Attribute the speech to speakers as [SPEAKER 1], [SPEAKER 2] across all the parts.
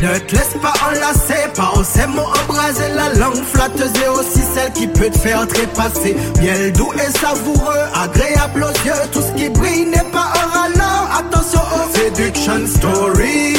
[SPEAKER 1] Ne te laisse pas enlacer par ces mots embrasés. La langue flatteuse est aussi celle qui peut te faire trépasser. Miel doux et savoureux, agréable aux yeux. Tout ce qui brille n'est pas un ralent Attention aux séduction story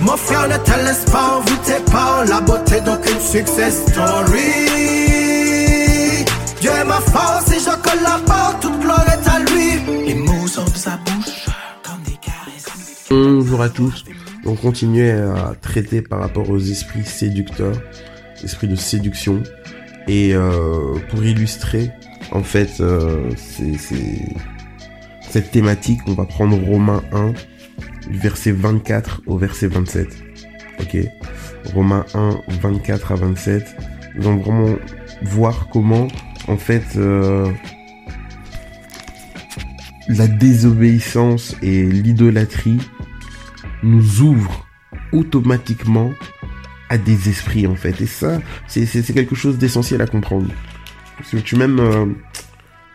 [SPEAKER 1] Mon frère ne te laisse pas envoûter par la beauté d'aucune success story
[SPEAKER 2] Tous on continuait à traiter par rapport aux esprits séducteurs, esprits de séduction. Et euh, pour illustrer, en fait, euh, cette thématique, on va prendre Romains 1, du verset 24 au verset 27. Ok? Romains 1, 24 à 27. Nous allons vraiment voir comment, en fait, euh, la désobéissance et l'idolâtrie nous ouvre automatiquement à des esprits en fait. Et ça, c'est quelque chose d'essentiel à comprendre. Parce que tu même euh,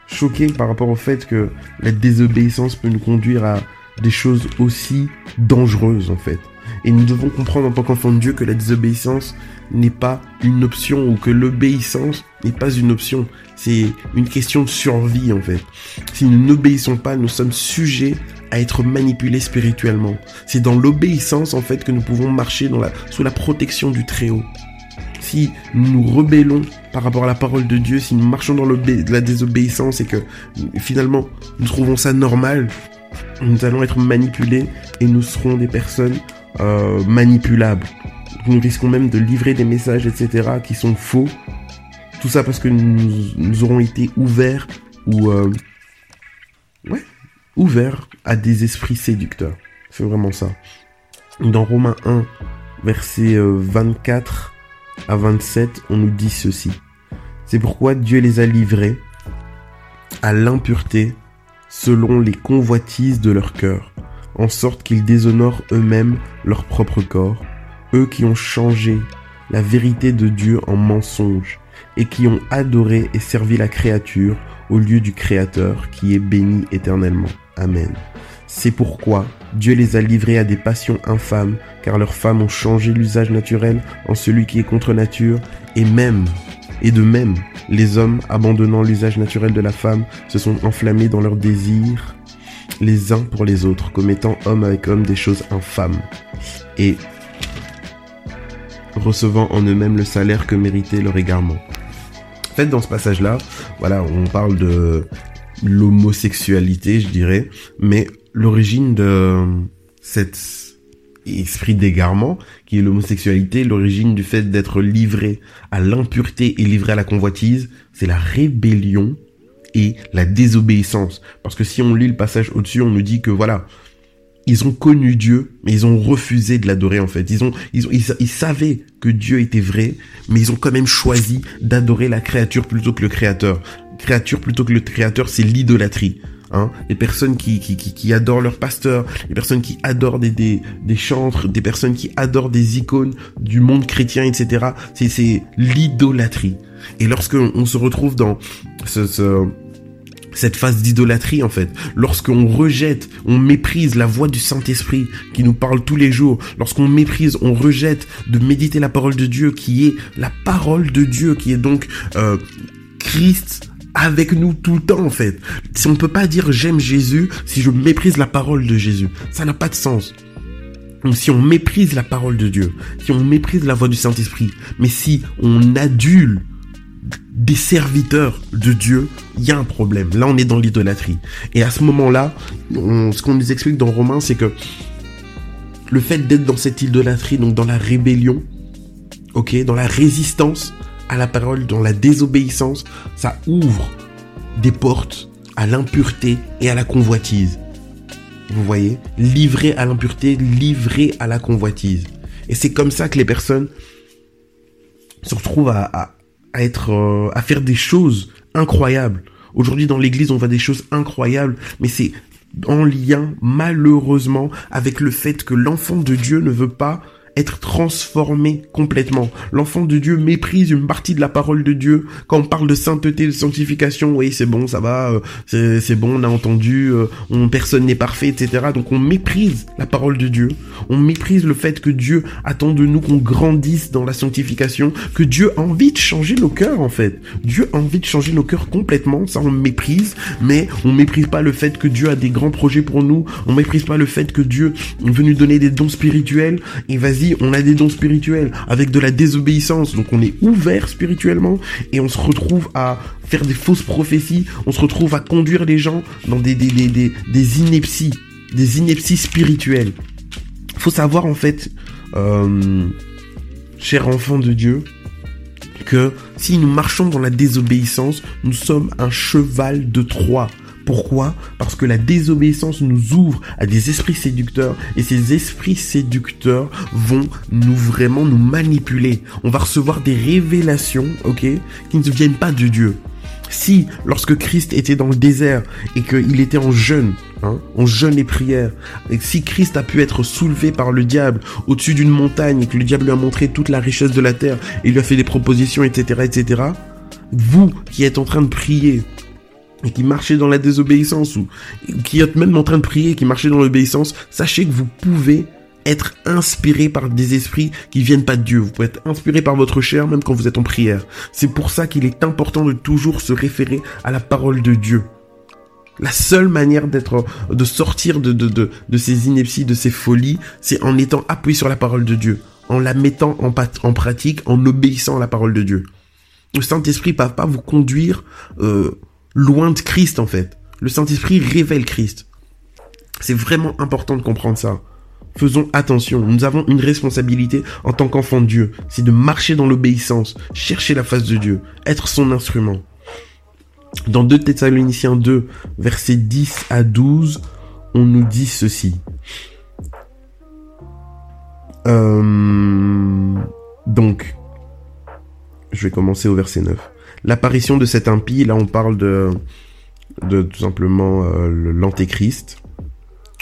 [SPEAKER 2] choqué par rapport au fait que la désobéissance peut nous conduire à des choses aussi dangereuses en fait. Et nous devons comprendre en tant qu'enfant de Dieu que la désobéissance n'est pas une option ou que l'obéissance n'est pas une option. C'est une question de survie en fait. Si nous n'obéissons pas, nous sommes sujets à être manipulés spirituellement. C'est dans l'obéissance en fait que nous pouvons marcher sous la protection du Très-Haut. Si nous nous rebellons par rapport à la parole de Dieu, si nous marchons dans la désobéissance et que finalement nous trouvons ça normal, nous allons être manipulés et nous serons des personnes euh, manipulables. Nous risquons même de livrer des messages, etc., qui sont faux. Tout ça parce que nous, aurons été ouverts ou... Euh, ouverts à des esprits séducteurs. C'est vraiment ça. Dans Romains 1, versets 24 euh, à 27, on nous dit ceci. C'est pourquoi Dieu les a livrés à l'impureté selon les convoitises de leur cœur, en sorte qu'ils déshonorent eux-mêmes leur propre corps, eux qui ont changé la vérité de Dieu en mensonge, et qui ont adoré et servi la créature au lieu du Créateur qui est béni éternellement. Amen. C'est pourquoi Dieu les a livrés à des passions infâmes, car leurs femmes ont changé l'usage naturel en celui qui est contre nature, et même, et de même, les hommes, abandonnant l'usage naturel de la femme, se sont enflammés dans leurs désirs les uns pour les autres, commettant homme avec homme des choses infâmes, et recevant en eux-mêmes le salaire que méritait leur égarement. En fait, dans ce passage-là, voilà, on parle de l'homosexualité, je dirais, mais l'origine de cet esprit d'égarement, qui est l'homosexualité, l'origine du fait d'être livré à l'impureté et livré à la convoitise, c'est la rébellion et la désobéissance. Parce que si on lit le passage au-dessus, on nous dit que voilà, ils ont connu Dieu, mais ils ont refusé de l'adorer en fait. Ils ont, ils ont, ils, savaient que Dieu était vrai, mais ils ont quand même choisi d'adorer la créature plutôt que le créateur. Créature plutôt que le créateur, c'est l'idolâtrie. Hein, les personnes qui, qui, qui, adorent leur pasteur, les personnes qui adorent des, des, des chantres, des personnes qui adorent des icônes du monde chrétien, etc. C'est, c'est l'idolâtrie. Et lorsque on se retrouve dans ce cette phase d'idolâtrie en fait. Lorsqu'on rejette, on méprise la voix du Saint-Esprit qui nous parle tous les jours, lorsqu'on méprise, on rejette de méditer la parole de Dieu qui est la parole de Dieu, qui est donc euh, Christ avec nous tout le temps en fait. Si on peut pas dire j'aime Jésus si je méprise la parole de Jésus, ça n'a pas de sens. Si on méprise la parole de Dieu, si on méprise la voix du Saint-Esprit, mais si on adule des serviteurs de Dieu, il y a un problème. Là, on est dans l'idolâtrie. Et à ce moment-là, ce qu'on nous explique dans Romains, c'est que le fait d'être dans cette idolâtrie, donc dans la rébellion, ok, dans la résistance à la parole, dans la désobéissance, ça ouvre des portes à l'impureté et à la convoitise. Vous voyez? Livré à l'impureté, livré à la convoitise. Et c'est comme ça que les personnes se retrouvent à, à euh, à faire des choses incroyables. Aujourd'hui, dans l'église, on voit des choses incroyables, mais c'est en lien, malheureusement, avec le fait que l'enfant de Dieu ne veut pas être transformé complètement. L'enfant de Dieu méprise une partie de la parole de Dieu. Quand on parle de sainteté, de sanctification, oui, c'est bon, ça va, euh, c'est bon, on a entendu, euh, on, personne n'est parfait, etc. Donc on méprise la parole de Dieu. On méprise le fait que Dieu attend de nous qu'on grandisse dans la sanctification, que Dieu a envie de changer nos cœurs, en fait. Dieu a envie de changer nos cœurs complètement, ça on méprise, mais on méprise pas le fait que Dieu a des grands projets pour nous, on méprise pas le fait que Dieu est venu donner des dons spirituels, et vas-y, on a des dons spirituels avec de la désobéissance, donc on est ouvert spirituellement, et on se retrouve à faire des fausses prophéties, on se retrouve à conduire les gens dans des, inepties, des inepties spirituelles. Faut savoir en fait, euh, cher enfant de Dieu, que si nous marchons dans la désobéissance, nous sommes un cheval de Troie. Pourquoi? Parce que la désobéissance nous ouvre à des esprits séducteurs et ces esprits séducteurs vont nous vraiment nous manipuler. On va recevoir des révélations, ok, qui ne viennent pas de Dieu. Si, lorsque Christ était dans le désert et qu'il était en jeûne, hein, en jeûne et prière, si Christ a pu être soulevé par le diable au-dessus d'une montagne et que le diable lui a montré toute la richesse de la terre et lui a fait des propositions, etc., etc., vous qui êtes en train de prier, et qui marchez dans la désobéissance ou qui êtes même en train de prier, qui marchez dans l'obéissance, sachez que vous pouvez être inspiré par des esprits qui viennent pas de Dieu. Vous pouvez être inspiré par votre chair même quand vous êtes en prière. C'est pour ça qu'il est important de toujours se référer à la parole de Dieu. La seule manière d'être, de sortir de, de, de, de ces inepties, de ces folies, c'est en étant appuyé sur la parole de Dieu, en la mettant en, en pratique, en obéissant à la parole de Dieu. Le Saint-Esprit ne va pas vous conduire euh, loin de Christ en fait. Le Saint-Esprit révèle Christ. C'est vraiment important de comprendre ça. Faisons attention, nous avons une responsabilité en tant qu'enfants de Dieu, c'est de marcher dans l'obéissance, chercher la face de Dieu, être son instrument. Dans 2 Thessaloniciens 2, versets 10 à 12, on nous dit ceci. Euh, donc, je vais commencer au verset 9. L'apparition de cet impie, là on parle de, de tout simplement euh, l'antéchrist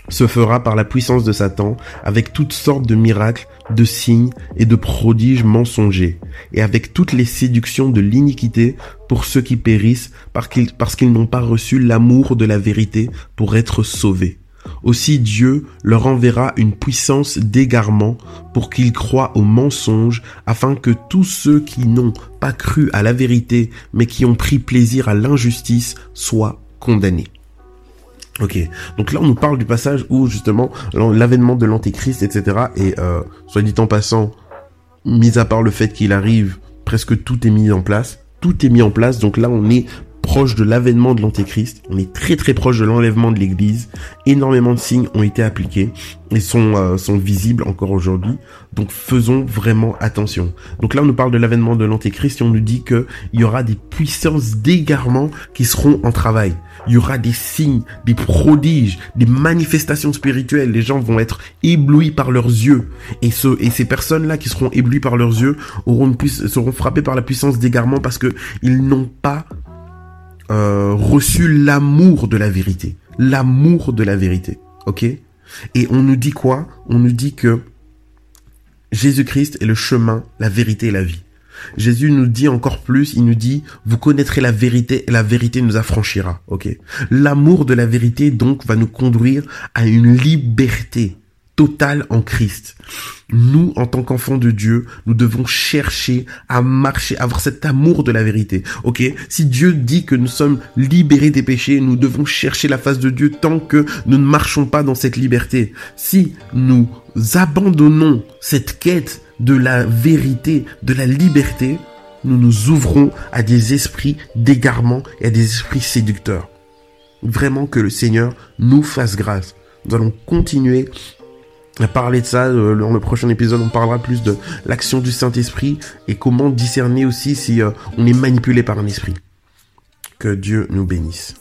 [SPEAKER 2] se fera par la puissance de Satan, avec toutes sortes de miracles, de signes et de prodiges mensongers, et avec toutes les séductions de l'iniquité pour ceux qui périssent parce qu'ils n'ont pas reçu l'amour de la vérité pour être sauvés. Aussi Dieu leur enverra une puissance d'égarement pour qu'ils croient au mensonge, afin que tous ceux qui n'ont pas cru à la vérité, mais qui ont pris plaisir à l'injustice, soient condamnés. Ok, donc là on nous parle du passage où justement l'avènement de l'antéchrist, etc. Et euh, soit dit en passant, mis à part le fait qu'il arrive, presque tout est mis en place. Tout est mis en place, donc là on est proche de l'avènement de l'antéchrist, on est très très proche de l'enlèvement de l'église, énormément de signes ont été appliqués et sont, euh, sont visibles encore aujourd'hui, donc faisons vraiment attention. Donc là on nous parle de l'avènement de l'antéchrist et on nous dit que il y aura des puissances d'égarement qui seront en travail. Il y aura des signes, des prodiges, des manifestations spirituelles. Les gens vont être éblouis par leurs yeux. Et, ce, et ces personnes-là qui seront éblouies par leurs yeux auront une seront frappées par la puissance d'égarement parce que ils n'ont pas euh, reçu l'amour de la vérité. L'amour de la vérité. Ok? Et on nous dit quoi? On nous dit que Jésus-Christ est le chemin, la vérité et la vie. Jésus nous dit encore plus, il nous dit, vous connaîtrez la vérité et la vérité nous affranchira. Ok? L'amour de la vérité donc va nous conduire à une liberté total en Christ. Nous, en tant qu'enfants de Dieu, nous devons chercher à marcher, avoir cet amour de la vérité. Ok? Si Dieu dit que nous sommes libérés des péchés, nous devons chercher la face de Dieu tant que nous ne marchons pas dans cette liberté. Si nous abandonnons cette quête de la vérité, de la liberté, nous nous ouvrons à des esprits d'égarement et à des esprits séducteurs. Vraiment que le Seigneur nous fasse grâce. Nous allons continuer parler de ça. Euh, dans le prochain épisode, on parlera plus de l'action du Saint-Esprit et comment discerner aussi si euh, on est manipulé par un esprit. Que Dieu nous bénisse.